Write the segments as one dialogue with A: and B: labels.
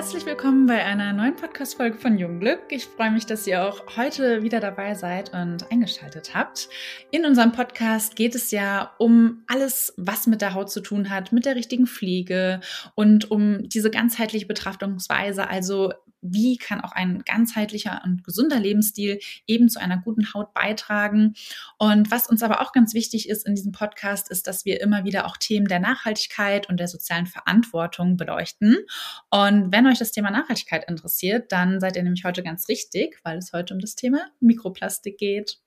A: Herzlich willkommen bei einer neuen Podcast-Folge von Jungglück. Ich freue mich, dass ihr auch heute wieder dabei seid und eingeschaltet habt. In unserem Podcast geht es ja um alles, was mit der Haut zu tun hat, mit der richtigen Pflege und um diese ganzheitliche Betrachtungsweise. Also wie kann auch ein ganzheitlicher und gesunder Lebensstil eben zu einer guten Haut beitragen. Und was uns aber auch ganz wichtig ist in diesem Podcast, ist, dass wir immer wieder auch Themen der Nachhaltigkeit und der sozialen Verantwortung beleuchten. Und wenn euch das Thema Nachhaltigkeit interessiert, dann seid ihr nämlich heute ganz richtig, weil es heute um das Thema Mikroplastik geht.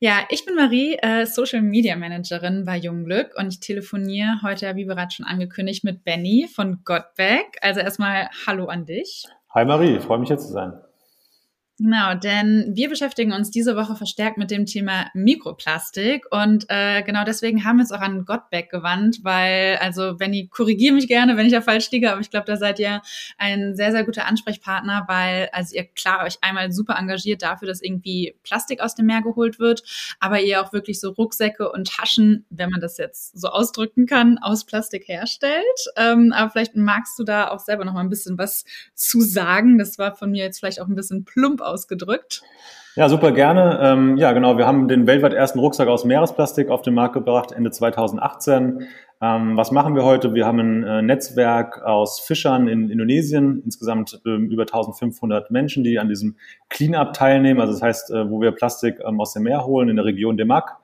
A: Ja, ich bin Marie, äh, Social Media Managerin bei Jungglück und ich telefoniere heute, wie bereits schon angekündigt, mit Benny von Godback. Also erstmal Hallo an dich.
B: Hi Marie, freue mich hier zu sein.
A: Genau, denn wir beschäftigen uns diese Woche verstärkt mit dem Thema Mikroplastik und äh, genau deswegen haben wir uns auch an Gottbeck gewandt, weil, also Benny, korrigiere mich gerne, wenn ich da falsch liege, aber ich glaube, da seid ihr ein sehr, sehr guter Ansprechpartner, weil also ihr klar euch einmal super engagiert dafür, dass irgendwie Plastik aus dem Meer geholt wird, aber ihr auch wirklich so Rucksäcke und Taschen, wenn man das jetzt so ausdrücken kann, aus Plastik herstellt. Ähm, aber vielleicht magst du da auch selber noch mal ein bisschen was zu sagen. Das war von mir jetzt vielleicht auch ein bisschen plump ausgedrückt.
B: Ja, super gerne. Ähm, ja, genau. Wir haben den weltweit ersten Rucksack aus Meeresplastik auf den Markt gebracht, Ende 2018. Ähm, was machen wir heute? Wir haben ein äh, Netzwerk aus Fischern in Indonesien, insgesamt ähm, über 1500 Menschen, die an diesem Cleanup teilnehmen. Also das heißt, äh, wo wir Plastik ähm, aus dem Meer holen in der Region Demak.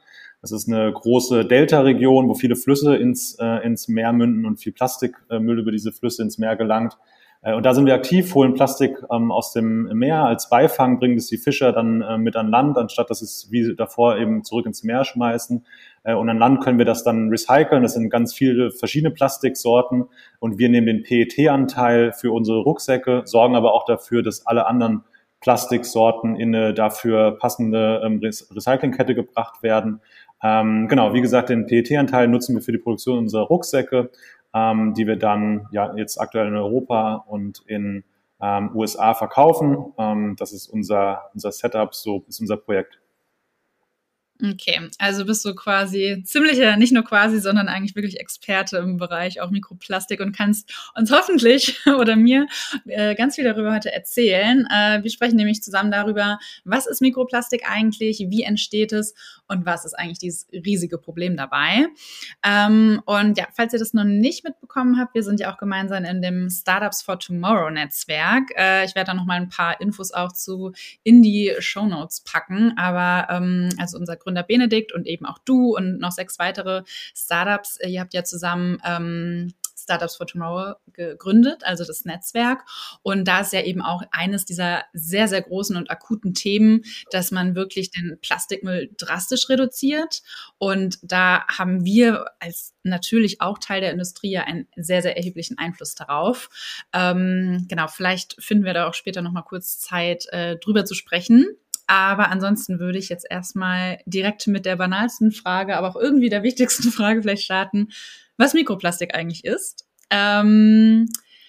B: Das ist eine große Delta-Region, wo viele Flüsse ins, äh, ins Meer münden und viel Plastikmüll über diese Flüsse ins Meer gelangt. Äh, und da sind wir aktiv, holen Plastik ähm, aus dem Meer als Beifang, bringen es die Fischer dann äh, mit an Land, anstatt dass es wie davor eben zurück ins Meer schmeißen. Äh, und an Land können wir das dann recyceln. Das sind ganz viele verschiedene Plastiksorten. Und wir nehmen den PET-Anteil für unsere Rucksäcke, sorgen aber auch dafür, dass alle anderen Plastiksorten in eine dafür passende ähm, Recyclingkette gebracht werden. Ähm, genau, wie gesagt, den PET-Anteil nutzen wir für die Produktion unserer Rucksäcke ähm, die wir dann ja jetzt aktuell in Europa und in ähm, USA verkaufen. Ähm, das ist unser, unser Setup, so ist unser Projekt.
A: Okay, also bist du quasi ziemlicher, nicht nur quasi, sondern eigentlich wirklich Experte im Bereich auch Mikroplastik und kannst uns hoffentlich oder mir äh, ganz viel darüber heute erzählen. Äh, wir sprechen nämlich zusammen darüber, was ist Mikroplastik eigentlich, wie entsteht es und was ist eigentlich dieses riesige Problem dabei. Ähm, und ja, falls ihr das noch nicht mitbekommen habt, wir sind ja auch gemeinsam in dem Startups for Tomorrow Netzwerk. Äh, ich werde da noch mal ein paar Infos auch zu in die Show Notes packen, aber ähm, also unser Grund Gründer Benedikt und eben auch du und noch sechs weitere Startups. Äh, ihr habt ja zusammen ähm, Startups for Tomorrow gegründet, also das Netzwerk. Und da ist ja eben auch eines dieser sehr, sehr großen und akuten Themen, dass man wirklich den Plastikmüll drastisch reduziert. Und da haben wir als natürlich auch Teil der Industrie ja einen sehr, sehr erheblichen Einfluss darauf. Ähm, genau, vielleicht finden wir da auch später nochmal kurz Zeit, äh, drüber zu sprechen. Aber ansonsten würde ich jetzt erstmal direkt mit der banalsten Frage, aber auch irgendwie der wichtigsten Frage vielleicht starten, was Mikroplastik eigentlich ist. Ähm,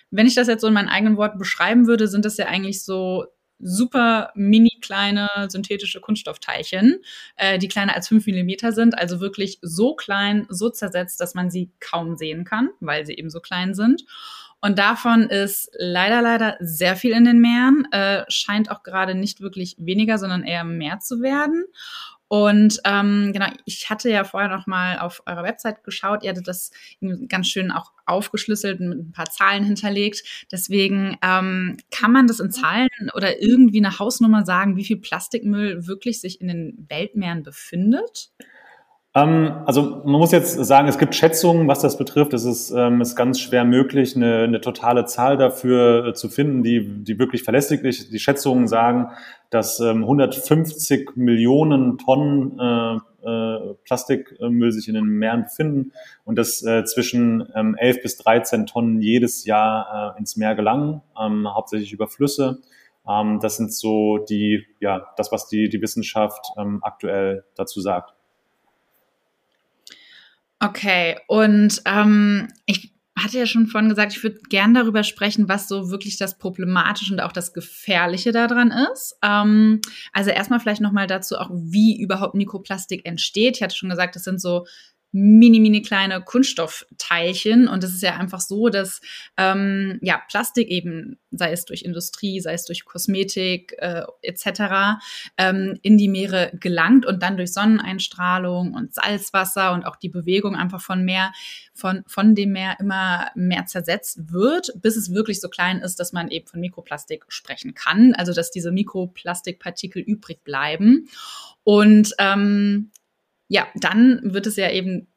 A: wenn ich das jetzt so in meinen eigenen Worten beschreiben würde, sind das ja eigentlich so super mini kleine synthetische Kunststoffteilchen, äh, die kleiner als fünf Millimeter sind, also wirklich so klein, so zersetzt, dass man sie kaum sehen kann, weil sie eben so klein sind. Und davon ist leider, leider sehr viel in den Meeren. Äh, scheint auch gerade nicht wirklich weniger, sondern eher mehr zu werden. Und ähm, genau, ich hatte ja vorher noch mal auf eurer Website geschaut. Ihr hattet das ganz schön auch aufgeschlüsselt mit ein paar Zahlen hinterlegt. Deswegen ähm, kann man das in Zahlen oder irgendwie eine Hausnummer sagen, wie viel Plastikmüll wirklich sich in den Weltmeeren befindet?
B: Ähm, also man muss jetzt sagen, es gibt Schätzungen, was das betrifft. Es ist, ähm, ist ganz schwer möglich, eine, eine totale Zahl dafür äh, zu finden, die, die wirklich verlässlich ist. Die Schätzungen sagen, dass ähm, 150 Millionen Tonnen äh, äh, Plastikmüll sich in den Meeren befinden und dass äh, zwischen ähm, 11 bis 13 Tonnen jedes Jahr äh, ins Meer gelangen, ähm, hauptsächlich über Flüsse. Ähm, das sind so die, ja, das, was die, die Wissenschaft ähm, aktuell dazu sagt.
A: Okay, und ähm, ich hatte ja schon vorhin gesagt, ich würde gern darüber sprechen, was so wirklich das Problematische und auch das Gefährliche daran ist. Ähm, also erstmal vielleicht nochmal dazu auch, wie überhaupt Mikroplastik entsteht. Ich hatte schon gesagt, das sind so mini, mini kleine Kunststoffteilchen. Und es ist ja einfach so, dass ähm, ja Plastik eben, sei es durch Industrie, sei es durch Kosmetik äh, etc., ähm, in die Meere gelangt und dann durch Sonneneinstrahlung und Salzwasser und auch die Bewegung einfach von Meer, von, von dem Meer immer mehr zersetzt wird, bis es wirklich so klein ist, dass man eben von Mikroplastik sprechen kann. Also dass diese Mikroplastikpartikel übrig bleiben. Und ähm, ja, dann wird es ja eben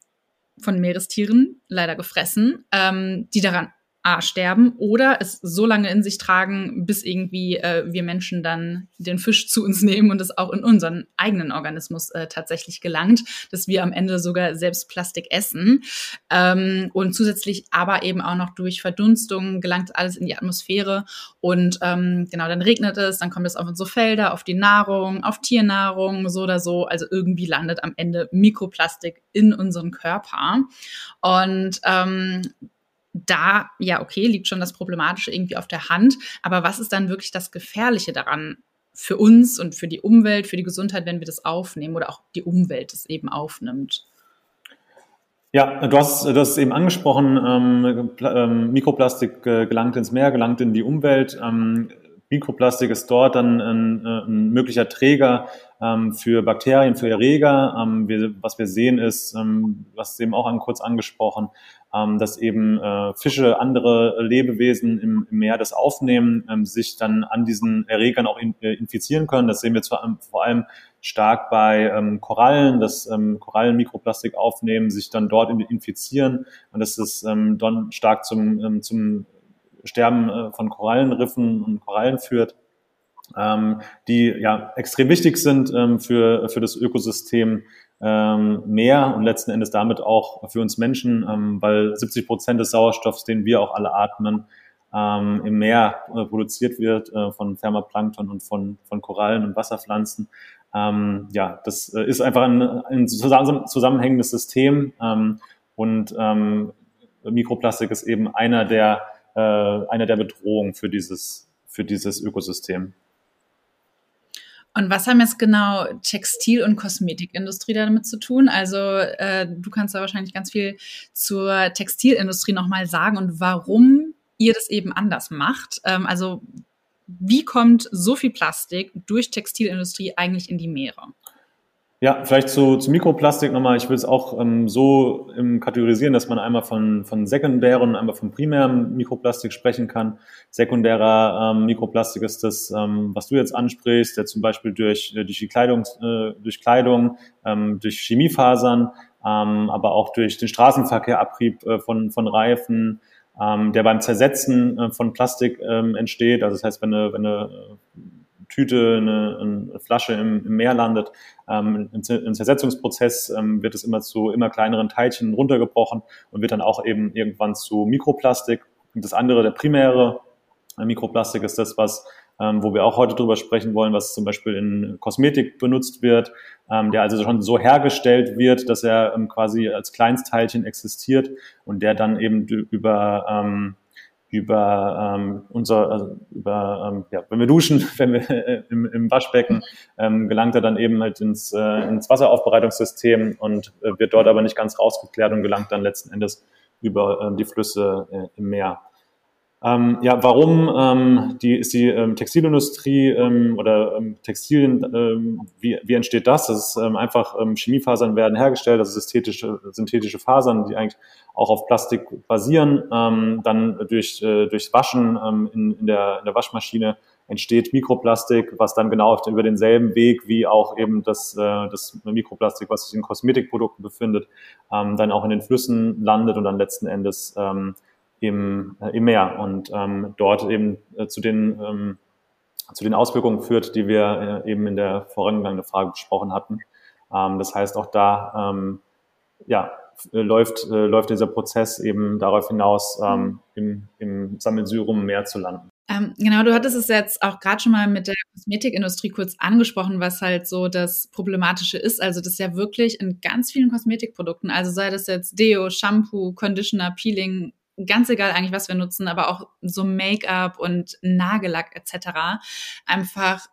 A: von Meerestieren leider gefressen, ähm, die daran A, sterben oder es so lange in sich tragen, bis irgendwie äh, wir Menschen dann den Fisch zu uns nehmen und es auch in unseren eigenen Organismus äh, tatsächlich gelangt, dass wir am Ende sogar selbst Plastik essen. Ähm, und zusätzlich aber eben auch noch durch Verdunstung gelangt alles in die Atmosphäre und ähm, genau, dann regnet es, dann kommt es auf unsere Felder, auf die Nahrung, auf Tiernahrung, so oder so. Also irgendwie landet am Ende Mikroplastik in unseren Körper. Und ähm, da, ja, okay, liegt schon das Problematische irgendwie auf der Hand. Aber was ist dann wirklich das Gefährliche daran für uns und für die Umwelt, für die Gesundheit, wenn wir das aufnehmen oder auch die Umwelt es eben aufnimmt?
B: Ja, du hast, du hast es eben angesprochen, ähm, ähm, Mikroplastik äh, gelangt ins Meer, gelangt in die Umwelt. Ähm, Mikroplastik ist dort dann ein, äh, ein möglicher Träger für Bakterien, für Erreger. Ähm, wir, was wir sehen ist, ähm, was eben auch an, kurz angesprochen, ähm, dass eben äh, Fische, andere Lebewesen im, im Meer das aufnehmen, ähm, sich dann an diesen Erregern auch in, äh, infizieren können. Das sehen wir zwar vor allem stark bei ähm, Korallen, dass ähm, Korallen Mikroplastik aufnehmen, sich dann dort infizieren und das ist ähm, dann stark zum, ähm, zum Sterben äh, von Korallenriffen und Korallen führt, ähm, die ja extrem wichtig sind ähm, für, für das Ökosystem ähm, Meer und letzten Endes damit auch für uns Menschen, ähm, weil 70 Prozent des Sauerstoffs, den wir auch alle atmen, ähm, im Meer äh, produziert wird äh, von Thermoplankton und von, von Korallen und Wasserpflanzen. Ähm, ja, das äh, ist einfach ein, ein zusammenhängendes System ähm, und ähm, Mikroplastik ist eben einer der, äh, einer der Bedrohungen für dieses, für dieses Ökosystem.
A: Und was haben jetzt genau Textil- und Kosmetikindustrie damit zu tun? Also äh, du kannst da wahrscheinlich ganz viel zur Textilindustrie nochmal sagen und warum ihr das eben anders macht. Ähm, also wie kommt so viel Plastik durch Textilindustrie eigentlich in die Meere?
B: Ja, vielleicht zu, zu Mikroplastik nochmal. Ich will es auch ähm, so ähm, kategorisieren, dass man einmal von, von sekundären und einmal von primärem Mikroplastik sprechen kann. Sekundärer ähm, Mikroplastik ist das, ähm, was du jetzt ansprichst, der zum Beispiel durch, äh, durch die Kleidung, äh, durch Kleidung, ähm, durch Chemiefasern, ähm, aber auch durch den Straßenverkehr, Abrieb äh, von, von Reifen, ähm, der beim Zersetzen äh, von Plastik ähm, entsteht. Also das heißt, wenn eine, wenn eine Tüte, eine, eine Flasche im, im, Meer landet. Ähm, im, Zersetzungsprozess ähm, wird es immer zu immer kleineren Teilchen runtergebrochen und wird dann auch eben irgendwann zu Mikroplastik. Und das andere, der primäre äh, Mikroplastik ist das, was ähm, wo wir auch heute drüber sprechen wollen, was zum Beispiel in Kosmetik benutzt wird, ähm, der also schon so hergestellt wird, dass er ähm, quasi als Kleinstteilchen existiert und der dann eben über ähm, über ähm, unser, also über, ähm, ja, wenn wir duschen, wenn wir äh, im, im Waschbecken, ähm, gelangt er dann eben halt ins, äh, ins Wasseraufbereitungssystem und äh, wird dort aber nicht ganz rausgeklärt und gelangt dann letzten Endes über äh, die Flüsse äh, im Meer. Ähm, ja, warum ähm, die, ist die ähm, Textilindustrie ähm, oder ähm, Textilien, ähm, wie, wie entsteht das? Das ist ähm, einfach ähm, Chemiefasern werden hergestellt, also synthetische, synthetische Fasern, die eigentlich auch auf Plastik basieren. Ähm, dann durch, äh, durchs Waschen ähm, in, in, der, in der Waschmaschine entsteht Mikroplastik, was dann genau über denselben Weg wie auch eben das, äh, das Mikroplastik, was sich in Kosmetikprodukten befindet, ähm, dann auch in den Flüssen landet und dann letzten Endes ähm, im, äh, im Meer und ähm, dort eben äh, zu den ähm, zu den Auswirkungen führt, die wir äh, eben in der vorangegangenen Frage besprochen hatten. Ähm, das heißt, auch da ähm, ja, läuft, äh, läuft dieser Prozess eben darauf hinaus, ähm, im, im Sammelsurium mehr zu landen.
A: Ähm, genau, du hattest es jetzt auch gerade schon mal mit der Kosmetikindustrie kurz angesprochen, was halt so das Problematische ist. Also das ist ja wirklich in ganz vielen Kosmetikprodukten, also sei das jetzt Deo, Shampoo, Conditioner, Peeling, ganz egal eigentlich, was wir nutzen, aber auch so Make-up und Nagellack etc. einfach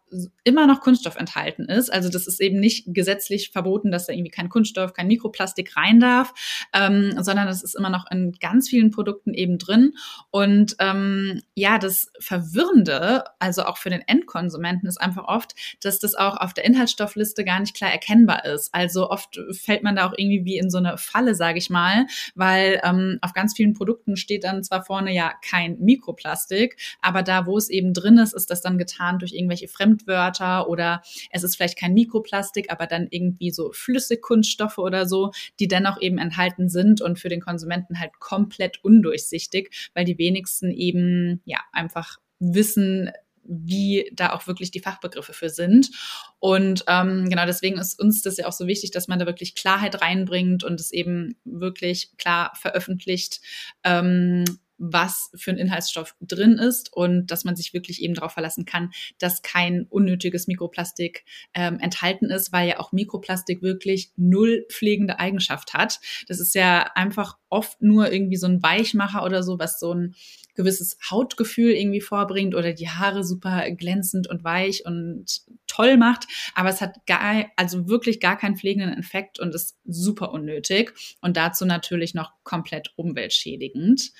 A: immer noch Kunststoff enthalten ist. Also das ist eben nicht gesetzlich verboten, dass da irgendwie kein Kunststoff, kein Mikroplastik rein darf, ähm, sondern das ist immer noch in ganz vielen Produkten eben drin. Und ähm, ja, das Verwirrende, also auch für den Endkonsumenten, ist einfach oft, dass das auch auf der Inhaltsstoffliste gar nicht klar erkennbar ist. Also oft fällt man da auch irgendwie wie in so eine Falle, sage ich mal, weil ähm, auf ganz vielen Produkten steht dann zwar vorne ja kein Mikroplastik, aber da, wo es eben drin ist, ist das dann getan durch irgendwelche Fremdwörter oder es ist vielleicht kein Mikroplastik, aber dann irgendwie so Flüssigkunststoffe oder so, die dennoch eben enthalten sind und für den Konsumenten halt komplett undurchsichtig, weil die wenigsten eben ja einfach wissen, wie da auch wirklich die Fachbegriffe für sind. Und ähm, genau deswegen ist uns das ja auch so wichtig, dass man da wirklich Klarheit reinbringt und es eben wirklich klar veröffentlicht, ähm, was für ein Inhaltsstoff drin ist und dass man sich wirklich eben darauf verlassen kann, dass kein unnötiges Mikroplastik ähm, enthalten ist, weil ja auch Mikroplastik wirklich null pflegende Eigenschaft hat. Das ist ja einfach oft nur irgendwie so ein Weichmacher oder so, was so ein gewisses Hautgefühl irgendwie vorbringt oder die Haare super glänzend und weich und toll macht. Aber es hat gar, also wirklich gar keinen pflegenden Effekt und ist super unnötig und dazu natürlich noch komplett umweltschädigend.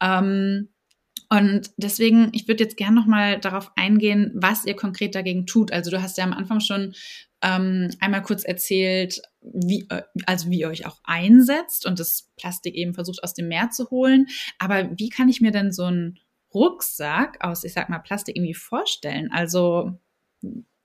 A: Ähm, und deswegen, ich würde jetzt gerne nochmal darauf eingehen, was ihr konkret dagegen tut. Also du hast ja am Anfang schon ähm, einmal kurz erzählt, wie, äh, also wie ihr euch auch einsetzt und das Plastik eben versucht aus dem Meer zu holen. Aber wie kann ich mir denn so einen Rucksack aus, ich sag mal, Plastik irgendwie vorstellen? Also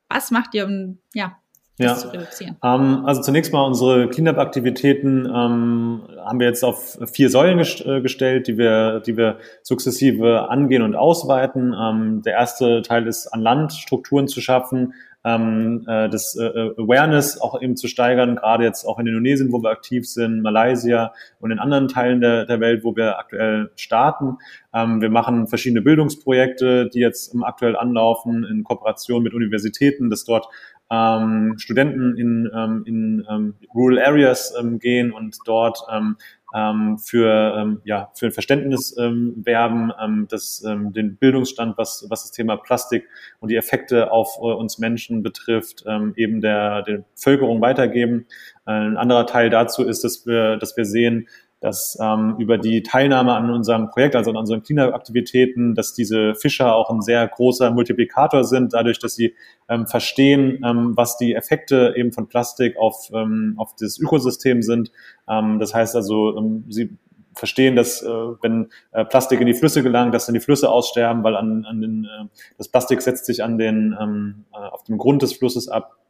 A: was macht ihr, um ja,
B: ja. zu reduzieren? Ähm, also zunächst mal unsere Cleanup-Aktivitäten ähm, haben wir jetzt auf vier Säulen gest äh, gestellt, die wir, die wir sukzessive angehen und ausweiten. Ähm, der erste Teil ist an Land Strukturen zu schaffen, ähm, äh, das äh, äh, Awareness auch eben zu steigern, gerade jetzt auch in Indonesien, wo wir aktiv sind, Malaysia und in anderen Teilen der, der Welt, wo wir aktuell starten. Ähm, wir machen verschiedene Bildungsprojekte, die jetzt aktuell anlaufen, in Kooperation mit Universitäten, dass dort ähm, Studenten in, ähm, in ähm, Rural Areas ähm, gehen und dort ähm, ähm, für, ähm, ja, für ein Verständnis ähm, werben, ähm, das, ähm, den Bildungsstand, was, was das Thema Plastik und die Effekte auf äh, uns Menschen betrifft, ähm, eben der, der Bevölkerung weitergeben. Äh, ein anderer Teil dazu ist, dass wir, dass wir sehen, dass ähm, über die Teilnahme an unserem Projekt, also an unseren Cleanup-Aktivitäten, dass diese Fischer auch ein sehr großer Multiplikator sind, dadurch, dass sie ähm, verstehen, ähm, was die Effekte eben von Plastik auf, ähm, auf das Ökosystem sind. Ähm, das heißt also, ähm, sie verstehen, dass äh, wenn äh, Plastik in die Flüsse gelangt, dass dann die Flüsse aussterben, weil an, an den, äh, das Plastik setzt sich an den, ähm, äh, auf dem Grund des Flusses ab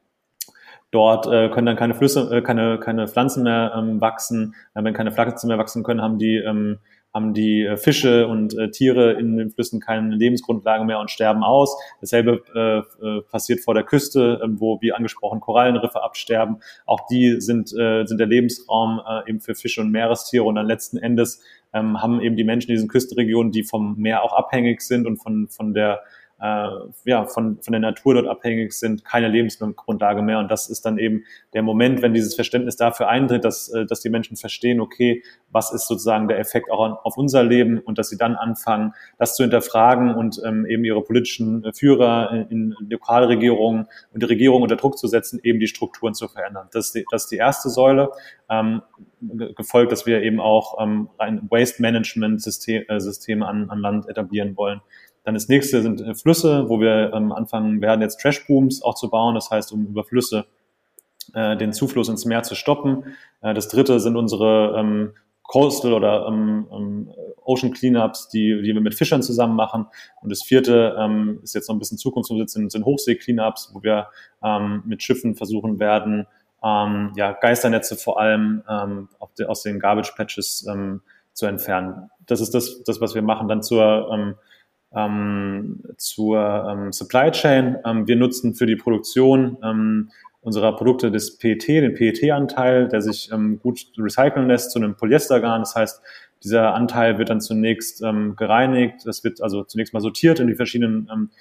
B: Dort äh, können dann keine Flüsse, äh, keine, keine Pflanzen mehr ähm, wachsen. Äh, wenn keine Pflanzen mehr wachsen können, haben die, ähm, haben die äh, Fische und äh, Tiere in den Flüssen keine Lebensgrundlage mehr und sterben aus. Dasselbe äh, äh, passiert vor der Küste, äh, wo, wie angesprochen, Korallenriffe absterben. Auch die sind, äh, sind der Lebensraum äh, eben für Fische und Meerestiere. Und dann letzten Endes ähm, haben eben die Menschen in diesen Küstenregionen, die vom Meer auch abhängig sind und von, von der äh, ja, von, von der Natur dort abhängig sind, keine Lebensgrundlage mehr. Und das ist dann eben der Moment, wenn dieses Verständnis dafür eintritt, dass, äh, dass die Menschen verstehen, okay, was ist sozusagen der Effekt auch an, auf unser Leben und dass sie dann anfangen, das zu hinterfragen und ähm, eben ihre politischen Führer in, in Lokalregierungen und die Regierung unter Druck zu setzen, eben die Strukturen zu verändern. Das ist die, das ist die erste Säule. Ähm, gefolgt, dass wir eben auch ähm, ein Waste Management System, äh, Systeme an, an Land etablieren wollen. Dann das nächste sind äh, Flüsse, wo wir ähm, anfangen werden, jetzt Trashbooms auch zu bauen. Das heißt, um über Flüsse äh, den Zufluss ins Meer zu stoppen. Äh, das dritte sind unsere ähm, Coastal oder ähm, ähm, Ocean Cleanups, die, die wir mit Fischern zusammen machen. Und das vierte ähm, ist jetzt noch ein bisschen Zukunftsmusik, sind, sind Hochsee-Cleanups, wo wir ähm, mit Schiffen versuchen werden, ähm, ja, Geisternetze vor allem ähm, de, aus den Garbage Patches ähm, zu entfernen. Das ist das, das, was wir machen. Dann zur ähm, ähm, zur ähm, Supply Chain. Ähm, wir nutzen für die Produktion ähm, unserer Produkte das PET, den PET-Anteil, der sich ähm, gut recyceln lässt zu einem Polyestergarn. Das heißt, dieser Anteil wird dann zunächst ähm, gereinigt. Das wird also zunächst mal sortiert in die verschiedenen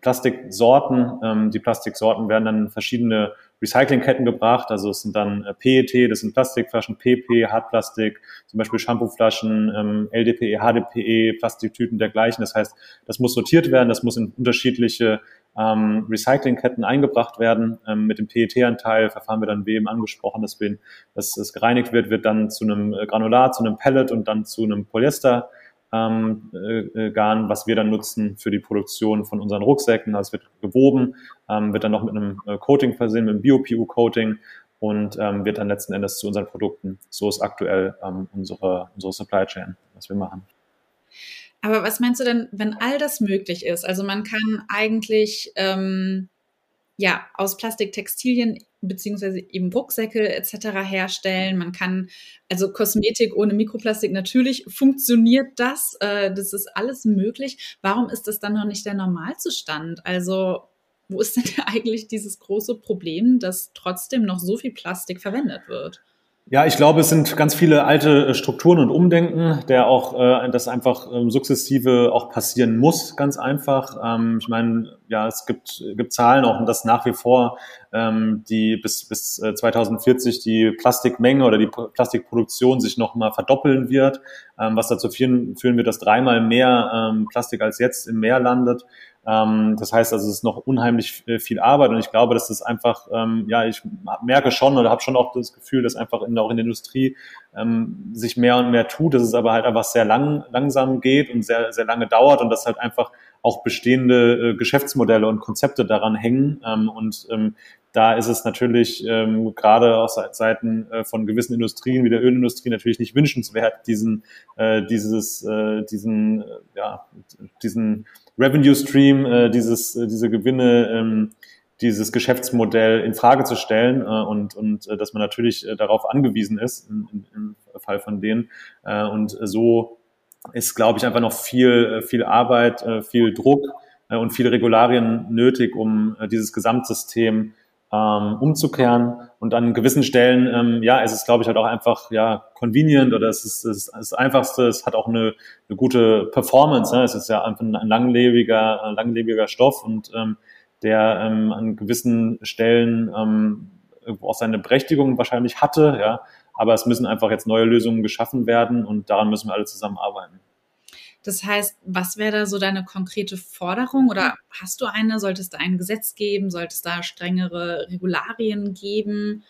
B: Plastiksorten. Die Plastiksorten werden dann verschiedene Recyclingketten gebracht. Also es sind dann äh, PET, das sind Plastikflaschen, PP, Hartplastik, zum Beispiel Shampooflaschen, ähm, LDPE, HDPE, Plastiktüten dergleichen. Das heißt, das muss sortiert werden, das muss in unterschiedliche ähm, Recyclingketten eingebracht werden. Ähm, mit dem PET-Anteil verfahren wir dann, wie eben angesprochen, dass, es gereinigt wird, wird dann zu einem äh, Granulat, zu einem Pellet und dann zu einem Polyester ähm, äh, Garn, was wir dann nutzen für die Produktion von unseren Rucksäcken. Also es wird gewoben, ähm, wird dann noch mit einem äh, Coating versehen, mit einem Bio-PU-Coating und ähm, wird dann letzten Endes zu unseren Produkten. So ist aktuell ähm, unsere, unsere Supply Chain, was wir machen.
A: Aber was meinst du denn, wenn all das möglich ist? Also man kann eigentlich ähm, ja aus Plastiktextilien beziehungsweise eben Rucksäcke etc. herstellen. Man kann also Kosmetik ohne Mikroplastik natürlich funktioniert das. Äh, das ist alles möglich. Warum ist das dann noch nicht der Normalzustand? Also wo ist denn eigentlich dieses große Problem, dass trotzdem noch so viel Plastik verwendet wird?
B: Ja, ich glaube, es sind ganz viele alte äh, Strukturen und Umdenken, der auch äh, das einfach ähm, sukzessive auch passieren muss, ganz einfach. Ähm, ich meine, ja, es gibt, gibt Zahlen auch, dass nach wie vor ähm, die bis, bis 2040 äh, die Plastikmenge oder die Plastikproduktion sich nochmal verdoppeln wird, ähm, was dazu führen, führen wird, dass dreimal mehr ähm, Plastik als jetzt im Meer landet. Ähm, das heißt also, es ist noch unheimlich äh, viel Arbeit und ich glaube, dass das einfach, ähm, ja, ich merke schon oder habe schon auch das Gefühl, dass einfach in, auch in der Industrie ähm, sich mehr und mehr tut, dass es aber halt einfach sehr lang, langsam geht und sehr, sehr lange dauert und dass halt einfach auch bestehende äh, Geschäftsmodelle und Konzepte daran hängen ähm, und ähm, da ist es natürlich ähm, gerade aus Seiten äh, von gewissen Industrien wie der Ölindustrie natürlich nicht wünschenswert, diesen, äh, dieses, äh, diesen, ja, diesen Revenue Stream, äh, dieses, äh, diese Gewinne, ähm, dieses Geschäftsmodell in Frage zu stellen äh, und, und äh, dass man natürlich äh, darauf angewiesen ist im, im Fall von denen. Äh, und so ist, glaube ich, einfach noch viel, äh, viel Arbeit, äh, viel Druck äh, und viele Regularien nötig, um dieses Gesamtsystem ähm, umzukehren. Und an gewissen Stellen, ähm, ja, es ist, glaube ich, halt auch einfach ja convenient oder es ist, es ist das Einfachste. Es hat auch eine, eine gute Performance. Ne? Es ist ja einfach ein langlebiger, langlebiger Stoff und ähm, der ähm, an gewissen Stellen auch seine Berechtigung wahrscheinlich hatte. Ja, aber es müssen einfach jetzt neue Lösungen geschaffen werden und daran müssen wir alle zusammenarbeiten.
A: Das heißt, was wäre da so deine konkrete Forderung oder hast du eine? Solltest du ein Gesetz geben? Solltest da strengere Regularien geben?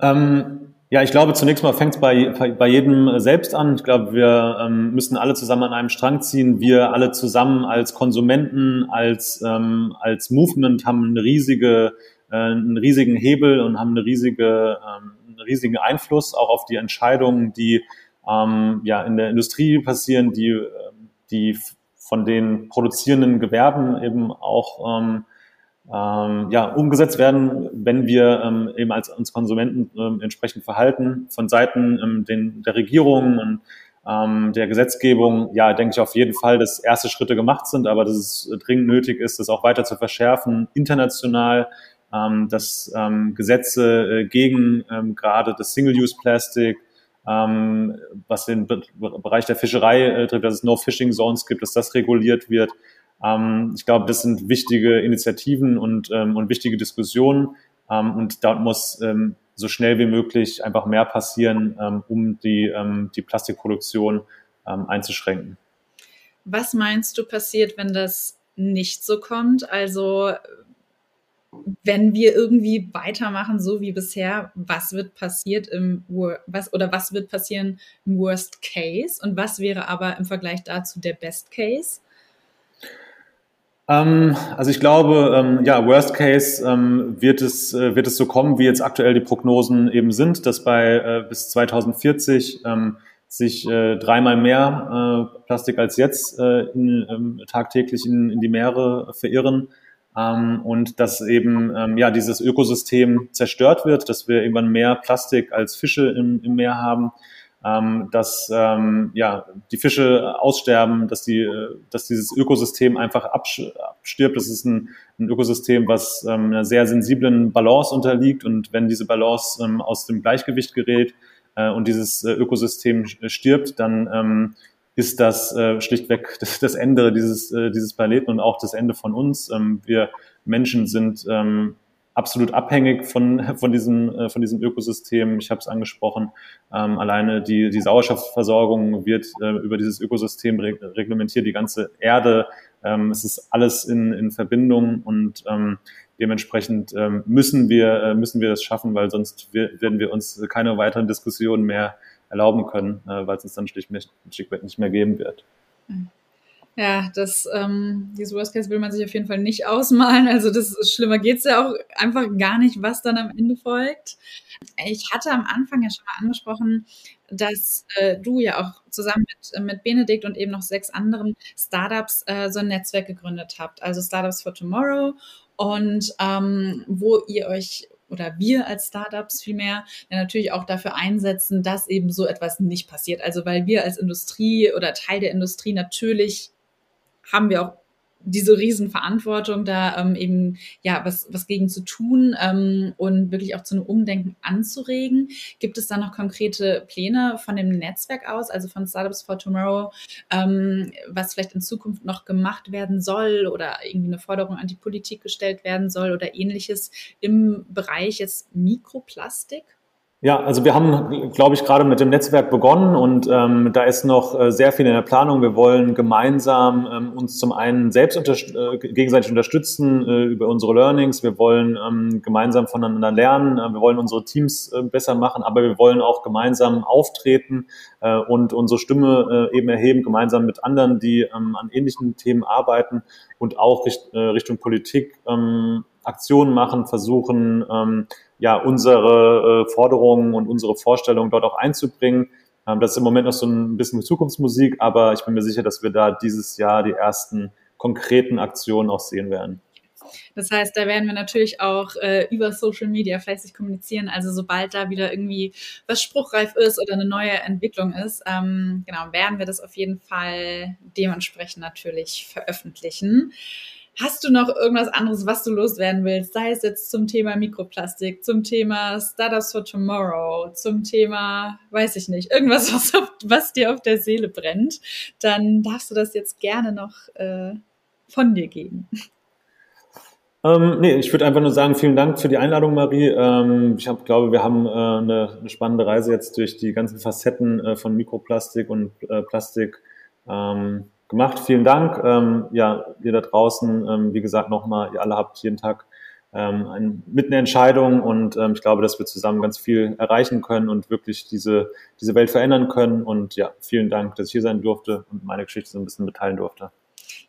B: Ähm, ja, ich glaube, zunächst mal fängt es bei, bei jedem selbst an. Ich glaube, wir ähm, müssen alle zusammen an einem Strang ziehen. Wir alle zusammen als Konsumenten, als, ähm, als Movement haben eine riesige, einen riesigen Hebel und haben eine riesige, ähm, einen riesigen Einfluss auch auf die Entscheidungen, die ähm, ja, in der Industrie passieren, die, ähm, die von den produzierenden Gewerben eben auch ähm, ähm, ja, umgesetzt werden, wenn wir ähm, eben als uns Konsumenten ähm, entsprechend verhalten. Von Seiten ähm, den, der Regierung und ähm, der Gesetzgebung, ja, denke ich auf jeden Fall, dass erste Schritte gemacht sind, aber dass es dringend nötig ist, das auch weiter zu verschärfen, international, ähm, dass ähm, Gesetze äh, gegen ähm, gerade das Single-Use-Plastic, ähm, was den Be Bereich der Fischerei äh, trifft, dass es No-Fishing-Zones gibt, dass das reguliert wird. Ähm, ich glaube, das sind wichtige Initiativen und, ähm, und wichtige Diskussionen. Ähm, und da muss ähm, so schnell wie möglich einfach mehr passieren, ähm, um die, ähm, die Plastikproduktion ähm, einzuschränken.
A: Was meinst du passiert, wenn das nicht so kommt? Also wenn wir irgendwie weitermachen, so wie bisher, was wird passiert im was oder was wird passieren im Worst Case und was wäre aber im Vergleich dazu der Best Case?
B: Ähm, also ich glaube, ähm, ja, Worst Case ähm, wird es äh, wird es so kommen, wie jetzt aktuell die Prognosen eben sind, dass bei äh, bis 2040 ähm, sich äh, dreimal mehr äh, Plastik als jetzt äh, in, ähm, tagtäglich in, in die Meere verirren ähm, und dass eben ähm, ja dieses Ökosystem zerstört wird, dass wir irgendwann mehr Plastik als Fische im, im Meer haben, ähm, dass ähm, ja die Fische aussterben, dass die, äh, dass dieses Ökosystem einfach abstirbt. Das ist ein, ein Ökosystem, was ähm, einer sehr sensiblen Balance unterliegt und wenn diese Balance ähm, aus dem Gleichgewicht gerät äh, und dieses äh, Ökosystem stirbt, dann ist das äh, schlichtweg das, das Ende dieses, äh, dieses Planeten und auch das Ende von uns. Ähm, wir Menschen sind ähm, absolut abhängig von, von, diesem, äh, von diesem Ökosystem. Ich habe es angesprochen, ähm, alleine die, die Sauerstoffversorgung wird äh, über dieses Ökosystem reglementiert, die ganze Erde. Ähm, es ist alles in, in Verbindung und ähm, dementsprechend ähm, müssen, wir, äh, müssen wir das schaffen, weil sonst werden wir uns keine weiteren Diskussionen mehr erlauben können, äh, weil es uns dann schlichtweg nicht mehr geben wird.
A: Ja, das, ähm, dieses Worst Case will man sich auf jeden Fall nicht ausmalen. Also das ist schlimmer geht's ja auch einfach gar nicht, was dann am Ende folgt. Ich hatte am Anfang ja schon mal angesprochen, dass äh, du ja auch zusammen mit, mit Benedikt und eben noch sechs anderen Startups äh, so ein Netzwerk gegründet habt, also Startups for Tomorrow und ähm, wo ihr euch oder wir als Startups vielmehr ja natürlich auch dafür einsetzen, dass eben so etwas nicht passiert. Also weil wir als Industrie oder Teil der Industrie natürlich haben wir auch diese Riesenverantwortung, da ähm, eben ja was, was gegen zu tun ähm, und wirklich auch zu einem Umdenken anzuregen. Gibt es da noch konkrete Pläne von dem Netzwerk aus, also von Startups for Tomorrow, ähm, was vielleicht in Zukunft noch gemacht werden soll oder irgendwie eine Forderung an die Politik gestellt werden soll oder ähnliches im Bereich jetzt Mikroplastik?
B: Ja, also wir haben, glaube ich, gerade mit dem Netzwerk begonnen und ähm, da ist noch äh, sehr viel in der Planung. Wir wollen gemeinsam ähm, uns zum einen selbst unter äh, gegenseitig unterstützen äh, über unsere Learnings. Wir wollen ähm, gemeinsam voneinander lernen. Äh, wir wollen unsere Teams äh, besser machen, aber wir wollen auch gemeinsam auftreten äh, und unsere Stimme äh, eben erheben, gemeinsam mit anderen, die ähm, an ähnlichen Themen arbeiten und auch richt, äh, Richtung Politik ähm, Aktionen machen, versuchen, ähm, ja, unsere äh, Forderungen und unsere Vorstellungen dort auch einzubringen. Ähm, das ist im Moment noch so ein bisschen Zukunftsmusik, aber ich bin mir sicher, dass wir da dieses Jahr die ersten konkreten Aktionen auch sehen werden.
A: Das heißt, da werden wir natürlich auch äh, über Social Media fleißig kommunizieren. Also sobald da wieder irgendwie was spruchreif ist oder eine neue Entwicklung ist, ähm, genau, werden wir das auf jeden Fall dementsprechend natürlich veröffentlichen. Hast du noch irgendwas anderes, was du loswerden willst? Sei es jetzt zum Thema Mikroplastik, zum Thema Startups for Tomorrow, zum Thema, weiß ich nicht, irgendwas, was, auf, was dir auf der Seele brennt, dann darfst du das jetzt gerne noch äh, von dir geben.
B: Ähm, nee, ich würde einfach nur sagen, vielen Dank für die Einladung, Marie. Ähm, ich hab, glaube, wir haben äh, eine, eine, spannende Reise jetzt durch die ganzen Facetten äh, von Mikroplastik und äh, Plastik ähm, gemacht. Vielen Dank. Ähm, ja, ihr da draußen, ähm, wie gesagt, nochmal, ihr alle habt jeden Tag ähm, ein, mit einer Entscheidung und ähm, ich glaube, dass wir zusammen ganz viel erreichen können und wirklich diese, diese Welt verändern können. Und ja, vielen Dank, dass ich hier sein durfte und meine Geschichte so ein bisschen mitteilen durfte.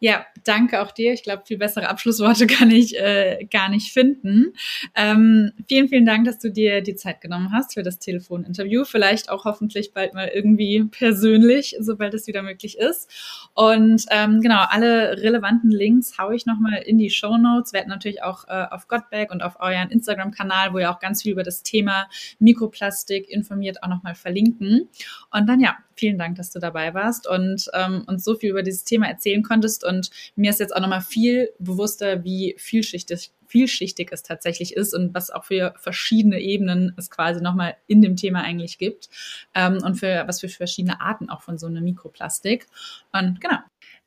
A: Ja, danke auch dir. Ich glaube, viel bessere Abschlussworte kann ich äh, gar nicht finden. Ähm, vielen, vielen Dank, dass du dir die Zeit genommen hast für das Telefoninterview. Vielleicht auch hoffentlich bald mal irgendwie persönlich, sobald es wieder möglich ist. Und ähm, genau, alle relevanten Links haue ich nochmal in die Show Notes. Werden natürlich auch äh, auf Godback und auf euren Instagram-Kanal, wo ihr auch ganz viel über das Thema Mikroplastik informiert, auch nochmal verlinken. Und dann ja, vielen Dank, dass du dabei warst und ähm, uns so viel über dieses Thema erzählen konntest. Und mir ist jetzt auch nochmal viel bewusster, wie vielschichtig, vielschichtig es tatsächlich ist und was auch für verschiedene Ebenen es quasi nochmal in dem Thema eigentlich gibt ähm, und für was für verschiedene Arten auch von so einem Mikroplastik. Und genau,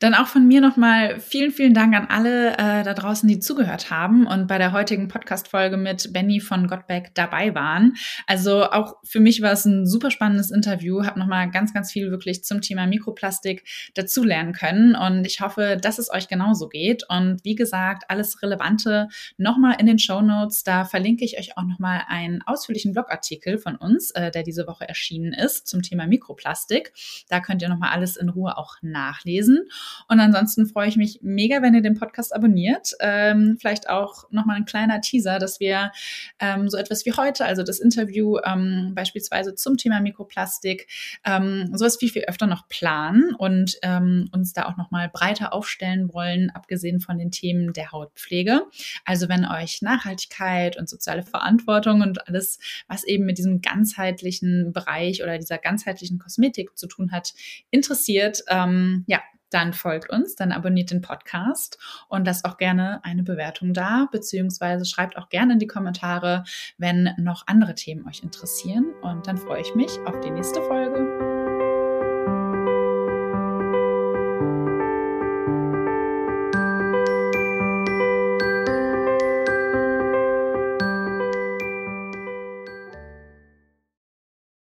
A: dann auch von mir nochmal vielen, vielen Dank an alle äh, da draußen, die zugehört haben und bei der heutigen Podcast-Folge mit Benny von Gottbeck dabei waren. Also auch für mich war es ein super spannendes Interview, habe nochmal ganz, ganz viel wirklich zum Thema Mikroplastik dazulernen können und ich hoffe, dass es euch genauso geht. Und wie gesagt, alles Relevante nochmal in den Show Notes. Da verlinke ich euch auch nochmal einen ausführlichen Blogartikel von uns, äh, der diese Woche erschienen ist zum Thema Mikroplastik. Da könnt ihr nochmal alles in Ruhe auch nachlesen. Und ansonsten freue ich mich mega, wenn ihr den Podcast abonniert. Ähm, vielleicht auch nochmal ein kleiner Teaser, dass wir ähm, so etwas wie heute, also das Interview ähm, beispielsweise zum Thema Mikroplastik, ähm, sowas viel, viel öfter noch planen und ähm, uns da auch nochmal breiter aufstellen wollen, abgesehen von den Themen der Hautpflege. Also wenn euch Nachhaltigkeit und soziale Verantwortung und alles, was eben mit diesem ganzheitlichen Bereich oder dieser ganzheitlichen Kosmetik zu tun hat, interessiert, ähm, ja, dann folgt uns, dann abonniert den Podcast und lasst auch gerne eine Bewertung da, beziehungsweise schreibt auch gerne in die Kommentare, wenn noch andere Themen euch interessieren. Und dann freue ich mich auf die nächste Folge.